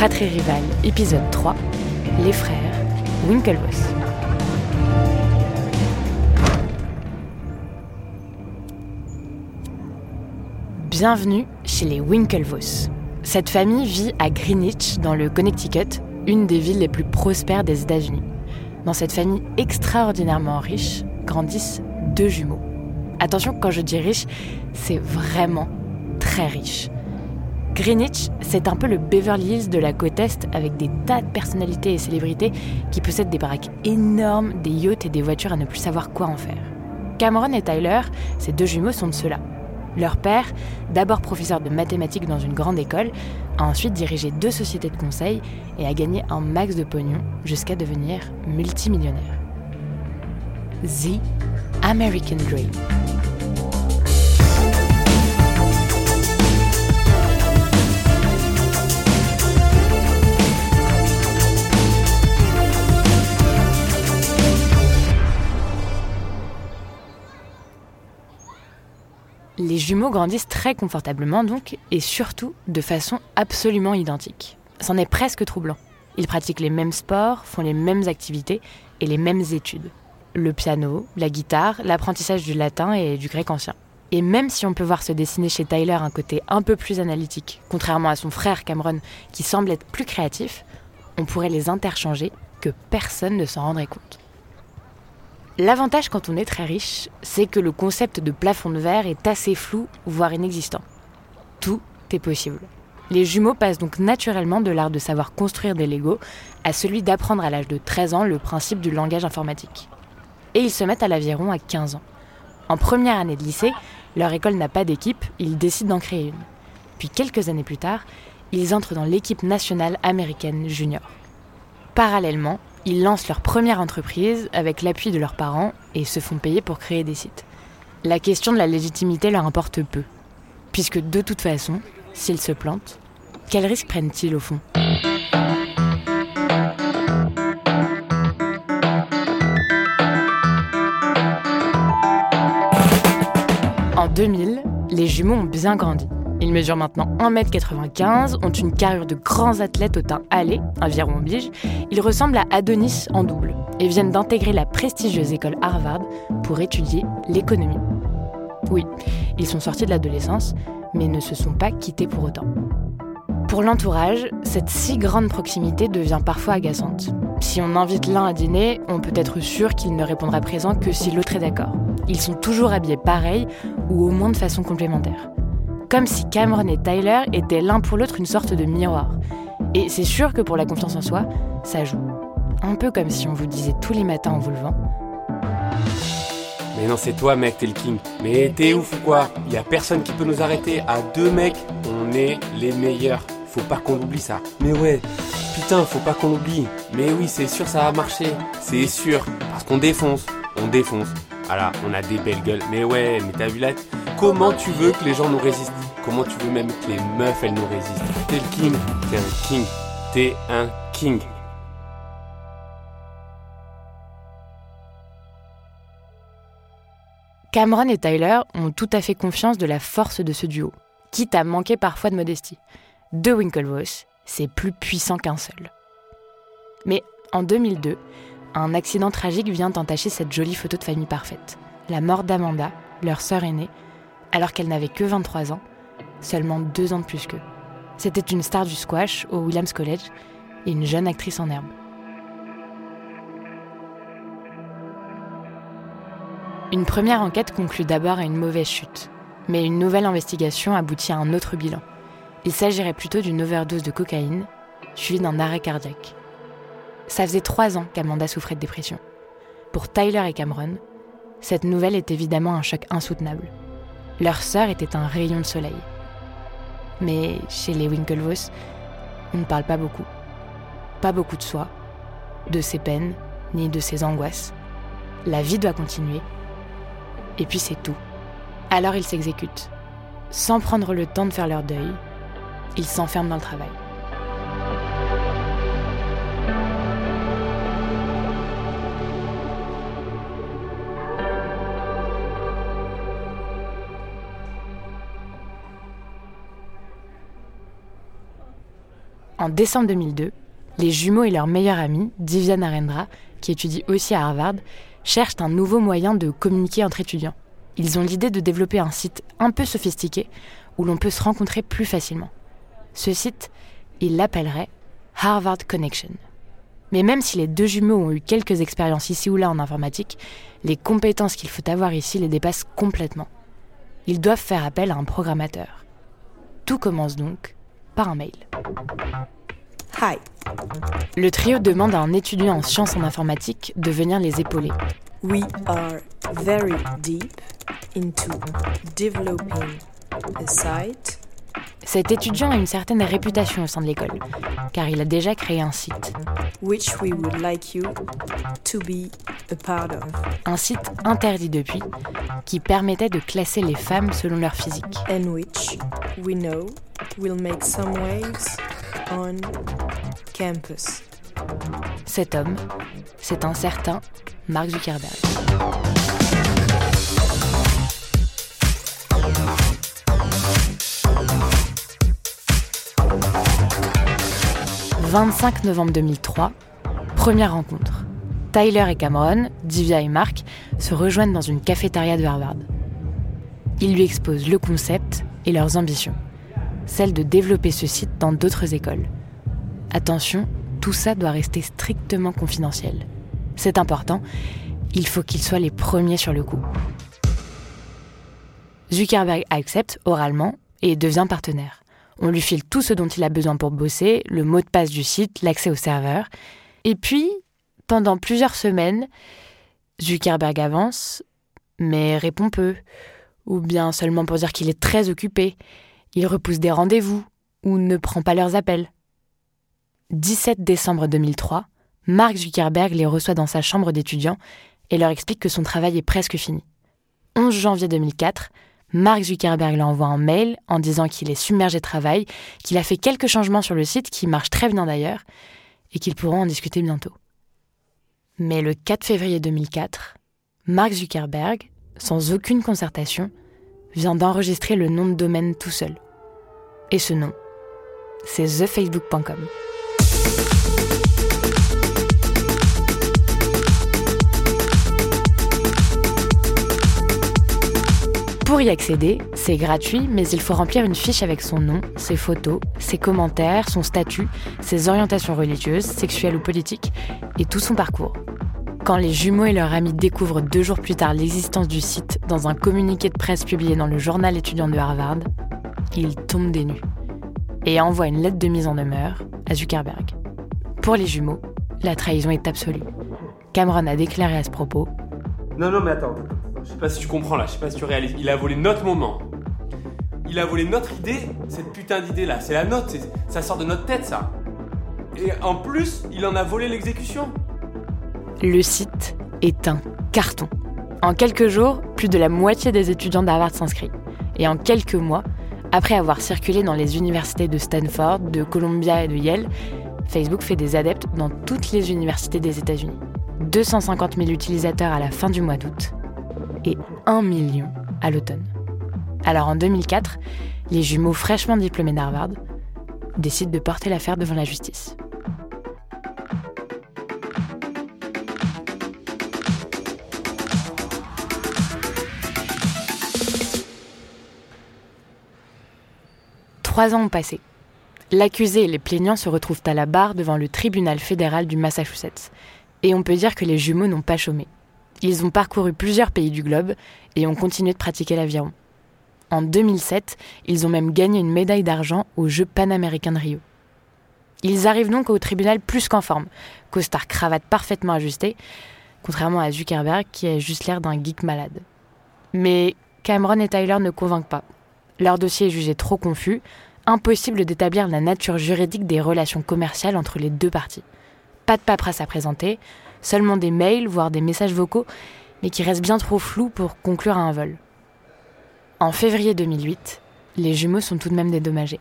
Fratrie Rival, épisode 3 Les frères Winklevoss. Bienvenue chez les Winklevoss. Cette famille vit à Greenwich, dans le Connecticut, une des villes les plus prospères des États-Unis. Dans cette famille extraordinairement riche grandissent deux jumeaux. Attention, quand je dis riche, c'est vraiment très riche. Greenwich, c'est un peu le Beverly Hills de la côte Est avec des tas de personnalités et célébrités qui possèdent des baraques énormes, des yachts et des voitures à ne plus savoir quoi en faire. Cameron et Tyler, ces deux jumeaux, sont de ceux-là. Leur père, d'abord professeur de mathématiques dans une grande école, a ensuite dirigé deux sociétés de conseil et a gagné un max de pognon jusqu'à devenir multimillionnaire. The American Dream. Les jumeaux grandissent très confortablement donc, et surtout de façon absolument identique. C'en est presque troublant. Ils pratiquent les mêmes sports, font les mêmes activités et les mêmes études. Le piano, la guitare, l'apprentissage du latin et du grec ancien. Et même si on peut voir se dessiner chez Tyler un côté un peu plus analytique, contrairement à son frère Cameron qui semble être plus créatif, on pourrait les interchanger que personne ne s'en rendrait compte. L'avantage quand on est très riche, c'est que le concept de plafond de verre est assez flou, voire inexistant. Tout est possible. Les jumeaux passent donc naturellement de l'art de savoir construire des Legos à celui d'apprendre à l'âge de 13 ans le principe du langage informatique. Et ils se mettent à l'aviron à 15 ans. En première année de lycée, leur école n'a pas d'équipe, ils décident d'en créer une. Puis quelques années plus tard, ils entrent dans l'équipe nationale américaine junior. Parallèlement, ils lancent leur première entreprise avec l'appui de leurs parents et se font payer pour créer des sites. La question de la légitimité leur importe peu, puisque de toute façon, s'ils se plantent, quels risques prennent-ils au fond? En 2000, les jumeaux ont bien grandi. Ils mesurent maintenant 1m95, ont une carrure de grands athlètes au teint hâlé, environ oblige. Ils ressemblent à Adonis en double et viennent d'intégrer la prestigieuse école Harvard pour étudier l'économie. Oui, ils sont sortis de l'adolescence, mais ne se sont pas quittés pour autant. Pour l'entourage, cette si grande proximité devient parfois agaçante. Si on invite l'un à dîner, on peut être sûr qu'il ne répondra présent que si l'autre est d'accord. Ils sont toujours habillés pareil ou au moins de façon complémentaire comme si Cameron et Tyler étaient l'un pour l'autre une sorte de miroir. Et c'est sûr que pour la confiance en soi, ça joue. Un peu comme si on vous disait tous les matins en vous levant. Mais non, c'est toi, mec, t'es le king. Mais t'es ouf ou quoi? Y a personne qui peut nous arrêter. À deux mecs, on est les meilleurs. Faut pas qu'on oublie ça. Mais ouais, putain, faut pas qu'on l'oublie. Mais oui, c'est sûr, ça va marcher. C'est sûr. Parce qu'on défonce. On défonce. Voilà, on a des belles gueules. Mais ouais, mais t'as vu là Comment tu veux que les gens nous résistent? Comment tu veux même que les meufs, elles nous résistent? T'es le king, t'es un king, t'es un king. Cameron et Tyler ont tout à fait confiance de la force de ce duo, quitte à manquer parfois de modestie. Deux Winklevoss, c'est plus puissant qu'un seul. Mais en 2002, un accident tragique vient entacher cette jolie photo de famille parfaite. La mort d'Amanda, leur sœur aînée, alors qu'elle n'avait que 23 ans, seulement deux ans de plus qu'eux. C'était une star du squash au Williams College et une jeune actrice en herbe. Une première enquête conclut d'abord à une mauvaise chute, mais une nouvelle investigation aboutit à un autre bilan. Il s'agirait plutôt d'une overdose de cocaïne, suivie d'un arrêt cardiaque. Ça faisait trois ans qu'Amanda souffrait de dépression. Pour Tyler et Cameron, cette nouvelle est évidemment un choc insoutenable. Leur sœur était un rayon de soleil. Mais chez les Winklevoss, on ne parle pas beaucoup. Pas beaucoup de soi, de ses peines, ni de ses angoisses. La vie doit continuer. Et puis c'est tout. Alors ils s'exécutent. Sans prendre le temps de faire leur deuil, ils s'enferment dans le travail. En décembre 2002, les jumeaux et leur meilleur ami, Divya Narendra, qui étudie aussi à Harvard, cherchent un nouveau moyen de communiquer entre étudiants. Ils ont l'idée de développer un site un peu sophistiqué où l'on peut se rencontrer plus facilement. Ce site, ils l'appelleraient Harvard Connection. Mais même si les deux jumeaux ont eu quelques expériences ici ou là en informatique, les compétences qu'il faut avoir ici les dépassent complètement. Ils doivent faire appel à un programmateur. Tout commence donc par un mail. Hi. Le trio demande à un étudiant en sciences en informatique de venir les épauler. We are very deep into developing a site Cet étudiant a une certaine réputation au sein de l'école, car il a déjà créé un site. which we would like you to be a part of Un site interdit depuis, qui permettait de classer les femmes selon leur physique. and which we know will make some waves on campus. Cet homme, c'est un certain Mark Zuckerberg. « 25 novembre 2003, première rencontre. Tyler et Cameron, Divya et Mark se rejoignent dans une cafétéria de Harvard. Ils lui exposent le concept et leurs ambitions, celle de développer ce site dans d'autres écoles. Attention, tout ça doit rester strictement confidentiel. C'est important, il faut qu'ils soient les premiers sur le coup. Zuckerberg accepte oralement et devient partenaire. On lui file tout ce dont il a besoin pour bosser, le mot de passe du site, l'accès au serveur. Et puis, pendant plusieurs semaines, Zuckerberg avance, mais répond peu, ou bien seulement pour dire qu'il est très occupé. Il repousse des rendez-vous, ou ne prend pas leurs appels. 17 décembre 2003, Mark Zuckerberg les reçoit dans sa chambre d'étudiant et leur explique que son travail est presque fini. 11 janvier 2004, Mark Zuckerberg leur envoie un mail en disant qu'il est submergé de travail, qu'il a fait quelques changements sur le site qui marchent très bien d'ailleurs, et qu'ils pourront en discuter bientôt. Mais le 4 février 2004, Mark Zuckerberg, sans aucune concertation, vient d'enregistrer le nom de domaine tout seul. Et ce nom, c'est thefacebook.com. Pour y accéder, c'est gratuit, mais il faut remplir une fiche avec son nom, ses photos, ses commentaires, son statut, ses orientations religieuses, sexuelles ou politiques, et tout son parcours. Quand les jumeaux et leur ami découvrent deux jours plus tard l'existence du site dans un communiqué de presse publié dans le journal étudiant de Harvard, ils tombent des nues et envoient une lettre de mise en demeure à Zuckerberg. Pour les jumeaux, la trahison est absolue. Cameron a déclaré à ce propos Non, non, mais attends. Je sais pas si tu comprends là, je sais pas si tu réalises. Il a volé notre moment. Il a volé notre idée, cette putain d'idée là. C'est la c'est- ça sort de notre tête ça. Et en plus, il en a volé l'exécution. Le site est un carton. En quelques jours, plus de la moitié des étudiants d'Harvard s'inscrivent. Et en quelques mois, après avoir circulé dans les universités de Stanford, de Columbia et de Yale, Facebook fait des adeptes dans toutes les universités des États-Unis. 250 000 utilisateurs à la fin du mois d'août et 1 million à l'automne. Alors en 2004, les jumeaux fraîchement diplômés d'Harvard décident de porter l'affaire devant la justice. Trois ans ont passé. L'accusé et les plaignants se retrouvent à la barre devant le tribunal fédéral du Massachusetts. Et on peut dire que les jumeaux n'ont pas chômé. Ils ont parcouru plusieurs pays du globe et ont continué de pratiquer l'aviron. En 2007, ils ont même gagné une médaille d'argent aux Jeux panaméricains de Rio. Ils arrivent donc au tribunal plus qu'en forme, costard cravate parfaitement ajusté, contrairement à Zuckerberg qui a juste l'air d'un geek malade. Mais Cameron et Tyler ne convainquent pas. Leur dossier est jugé trop confus, impossible d'établir la nature juridique des relations commerciales entre les deux parties. Pas de paperasse à présenter, seulement des mails, voire des messages vocaux, mais qui restent bien trop flous pour conclure à un vol. En février 2008, les jumeaux sont tout de même dédommagés.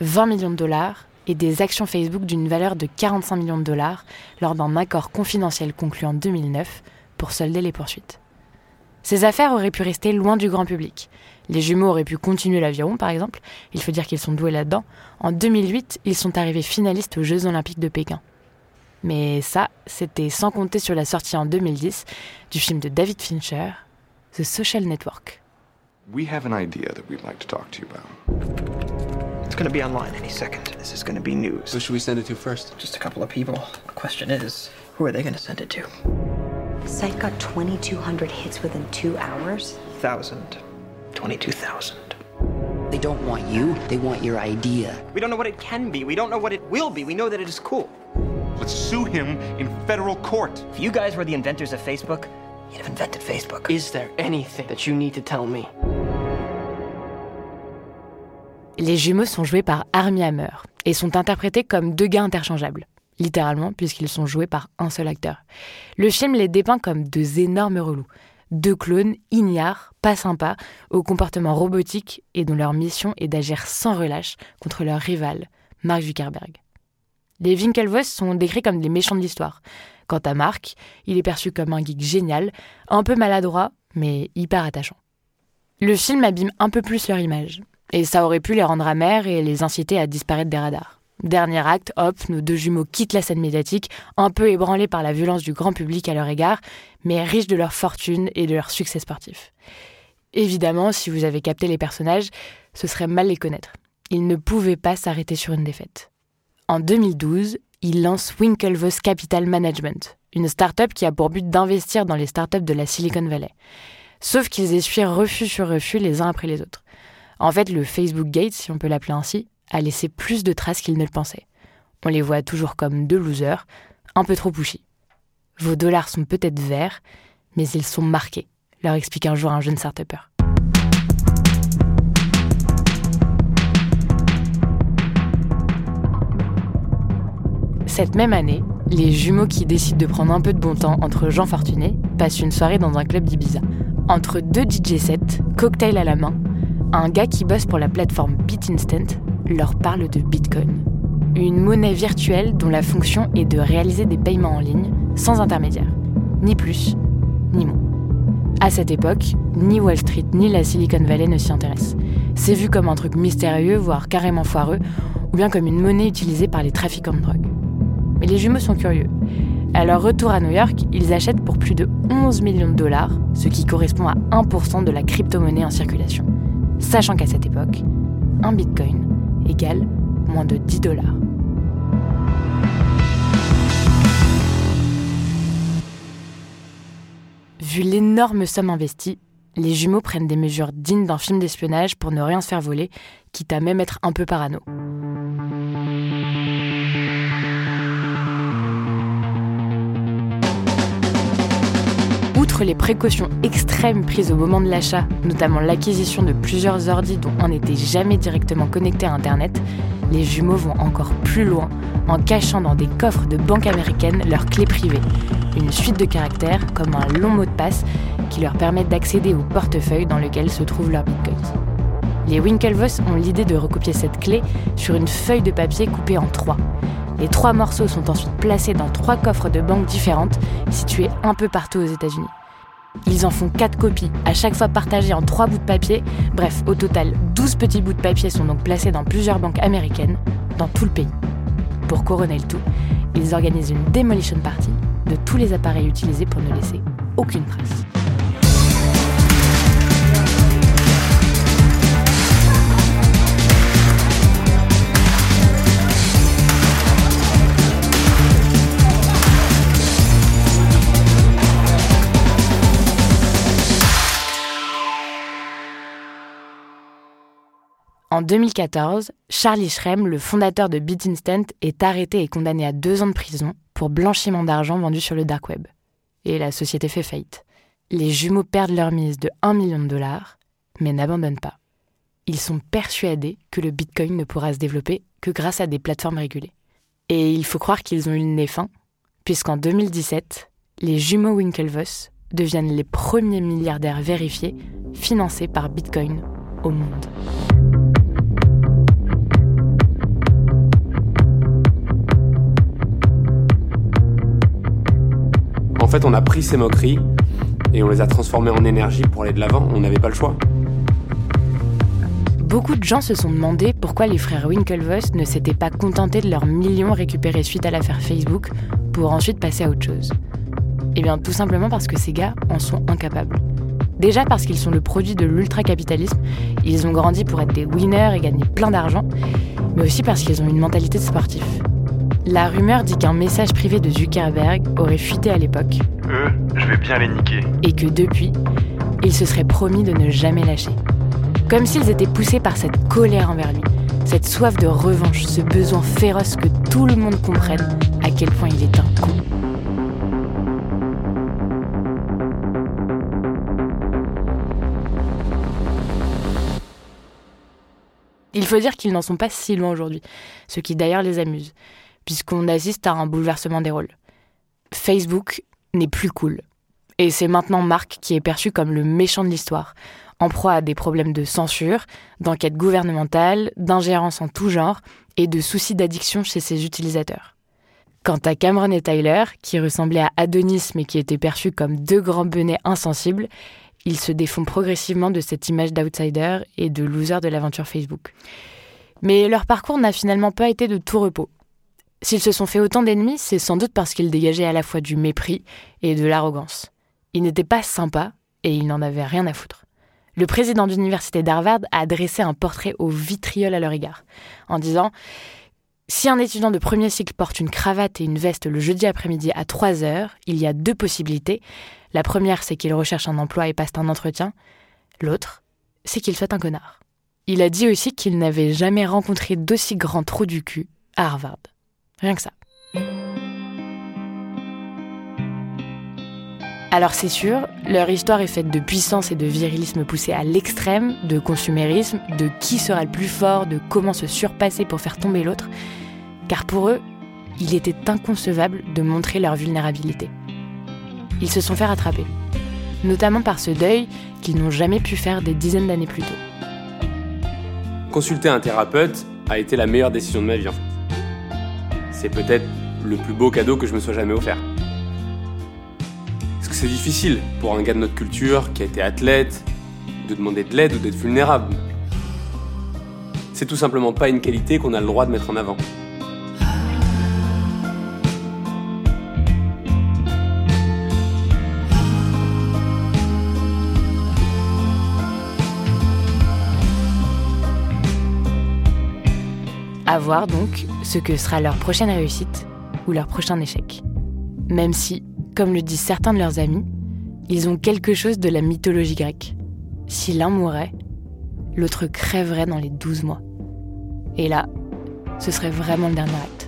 20 millions de dollars et des actions Facebook d'une valeur de 45 millions de dollars lors d'un accord confidentiel conclu en 2009 pour solder les poursuites. Ces affaires auraient pu rester loin du grand public. Les jumeaux auraient pu continuer l'aviron, par exemple. Il faut dire qu'ils sont doués là-dedans. En 2008, ils sont arrivés finalistes aux Jeux Olympiques de Pékin. Mais ça, c'était sans compter sur la sortie en 2010 du film de David Fincher, The Social Network. We have an idea that we'd like to talk to you about. It's going to be online any second. This is going to be news. So should we send it to first? Just a couple of people. The question is, who are they going to send it to? Site got 2,200 hits within two hours? Thousand. 22,000. They don't want you, they want your idea. We don't know what it can be. We don't know what it will be. We know that it is cool. Let's sue him in federal court. If you guys were the inventors of Facebook, you'd have invented Facebook. Is there anything that you need to tell me? Les jumeaux sont joués par Armie Hammer et sont interprétés comme deux gars interchangeables, littéralement puisqu'ils sont joués par un seul acteur. Le film les dépeint comme deux énormes relous, deux clones ignares, pas sympas, au comportement robotique et dont leur mission est d'agir sans relâche contre leur rival, Mark Zuckerberg. Les Winklevoss sont décrits comme des méchants de l'histoire. Quant à Mark, il est perçu comme un geek génial, un peu maladroit, mais hyper attachant. Le film abîme un peu plus leur image, et ça aurait pu les rendre amers et les inciter à disparaître des radars. Dernier acte, hop, nos deux jumeaux quittent la scène médiatique, un peu ébranlés par la violence du grand public à leur égard, mais riches de leur fortune et de leur succès sportif. Évidemment, si vous avez capté les personnages, ce serait mal les connaître. Ils ne pouvaient pas s'arrêter sur une défaite. En 2012, ils lancent Winklevoss Capital Management, une start-up qui a pour but d'investir dans les start-up de la Silicon Valley. Sauf qu'ils essuient refus sur refus les uns après les autres. En fait, le Facebook Gate, si on peut l'appeler ainsi, a laissé plus de traces qu'ils ne le pensaient. On les voit toujours comme deux losers, un peu trop pushy. Vos dollars sont peut-être verts, mais ils sont marqués, leur explique un jour un jeune start Cette même année, les jumeaux qui décident de prendre un peu de bon temps entre gens fortunés passent une soirée dans un club d'Ibiza. Entre deux DJ sets, cocktail à la main, un gars qui bosse pour la plateforme BitInstant leur parle de Bitcoin. Une monnaie virtuelle dont la fonction est de réaliser des paiements en ligne sans intermédiaire. Ni plus, ni moins. À cette époque, ni Wall Street ni la Silicon Valley ne s'y intéressent. C'est vu comme un truc mystérieux, voire carrément foireux, ou bien comme une monnaie utilisée par les trafiquants de drogue. Mais les jumeaux sont curieux. À leur retour à New York, ils achètent pour plus de 11 millions de dollars, ce qui correspond à 1% de la crypto-monnaie en circulation. Sachant qu'à cette époque, un bitcoin égale moins de 10 dollars. Vu l'énorme somme investie, les jumeaux prennent des mesures dignes d'un film d'espionnage pour ne rien se faire voler, quitte à même être un peu parano. Les précautions extrêmes prises au moment de l'achat, notamment l'acquisition de plusieurs ordis dont on n'était jamais directement connecté à Internet, les jumeaux vont encore plus loin en cachant dans des coffres de banques américaines leurs clés privées, une suite de caractères comme un long mot de passe qui leur permettent d'accéder au portefeuille dans lequel se trouvent leurs bitcoins. Les Winklevoss ont l'idée de recopier cette clé sur une feuille de papier coupée en trois. Les trois morceaux sont ensuite placés dans trois coffres de banques différentes, situés un peu partout aux États-Unis. Ils en font quatre copies, à chaque fois partagées en trois bouts de papier. Bref, au total, 12 petits bouts de papier sont donc placés dans plusieurs banques américaines, dans tout le pays. Pour couronner le tout, ils organisent une demolition party de tous les appareils utilisés pour ne laisser aucune trace. En 2014, Charlie Shrem, le fondateur de BitInstant, est arrêté et condamné à deux ans de prison pour blanchiment d'argent vendu sur le dark web. Et la société fait faillite. Les jumeaux perdent leur mise de 1 million de dollars, mais n'abandonnent pas. Ils sont persuadés que le Bitcoin ne pourra se développer que grâce à des plateformes régulées. Et il faut croire qu'ils ont eu le nez fin, puisqu'en 2017, les jumeaux Winklevoss deviennent les premiers milliardaires vérifiés financés par Bitcoin au monde. Fait, on a pris ces moqueries et on les a transformées en énergie pour aller de l'avant. On n'avait pas le choix. Beaucoup de gens se sont demandé pourquoi les frères Winklevoss ne s'étaient pas contentés de leurs millions récupérés suite à l'affaire Facebook pour ensuite passer à autre chose. Eh bien, tout simplement parce que ces gars en sont incapables. Déjà parce qu'ils sont le produit de l'ultra-capitalisme, ils ont grandi pour être des winners et gagner plein d'argent, mais aussi parce qu'ils ont une mentalité de sportif. La rumeur dit qu'un message privé de Zuckerberg aurait fuité à l'époque. Eux, je vais bien les niquer. Et que depuis, ils se seraient promis de ne jamais lâcher. Comme s'ils étaient poussés par cette colère envers lui, cette soif de revanche, ce besoin féroce que tout le monde comprenne à quel point il est un con. Il faut dire qu'ils n'en sont pas si loin aujourd'hui, ce qui d'ailleurs les amuse puisqu'on assiste à un bouleversement des rôles. Facebook n'est plus cool. Et c'est maintenant Mark qui est perçu comme le méchant de l'histoire, en proie à des problèmes de censure, d'enquête gouvernementale, d'ingérence en tout genre et de soucis d'addiction chez ses utilisateurs. Quant à Cameron et Tyler, qui ressemblaient à Adonis mais qui étaient perçus comme deux grands benets insensibles, ils se défont progressivement de cette image d'outsider et de loser de l'aventure Facebook. Mais leur parcours n'a finalement pas été de tout repos. S'ils se sont fait autant d'ennemis, c'est sans doute parce qu'ils dégageaient à la fois du mépris et de l'arrogance. Ils n'étaient pas sympas et ils n'en avaient rien à foutre. Le président d'université d'Harvard a dressé un portrait au vitriol à leur égard, en disant Si un étudiant de premier cycle porte une cravate et une veste le jeudi après-midi à 3 heures, il y a deux possibilités. La première, c'est qu'il recherche un emploi et passe un entretien. L'autre, c'est qu'il soit un connard. Il a dit aussi qu'il n'avait jamais rencontré d'aussi grand trou du cul à Harvard. Rien que ça. Alors c'est sûr, leur histoire est faite de puissance et de virilisme poussé à l'extrême, de consumérisme, de qui sera le plus fort, de comment se surpasser pour faire tomber l'autre, car pour eux, il était inconcevable de montrer leur vulnérabilité. Ils se sont fait rattraper, notamment par ce deuil qu'ils n'ont jamais pu faire des dizaines d'années plus tôt. Consulter un thérapeute a été la meilleure décision de ma vie c'est peut-être le plus beau cadeau que je me sois jamais offert. Parce que c'est difficile pour un gars de notre culture qui a été athlète de demander de l'aide ou d'être vulnérable. C'est tout simplement pas une qualité qu'on a le droit de mettre en avant. À voir donc ce que sera leur prochaine réussite ou leur prochain échec. Même si, comme le disent certains de leurs amis, ils ont quelque chose de la mythologie grecque. Si l'un mourait, l'autre crèverait dans les douze mois. Et là, ce serait vraiment le dernier acte.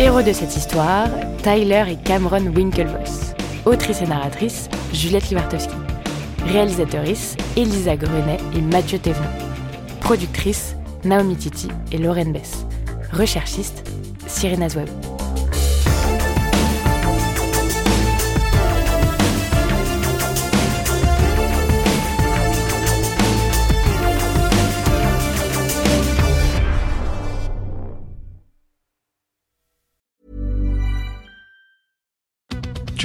Héros de cette histoire, Tyler et Cameron Winklevoss. Autrice et narratrice, Juliette Libartowski. Réalisatrice, Elisa Grenet et Mathieu Thévenon. Productrice, Naomi Titi et Lauren Bess. Recherchiste, Cyrena Zouab.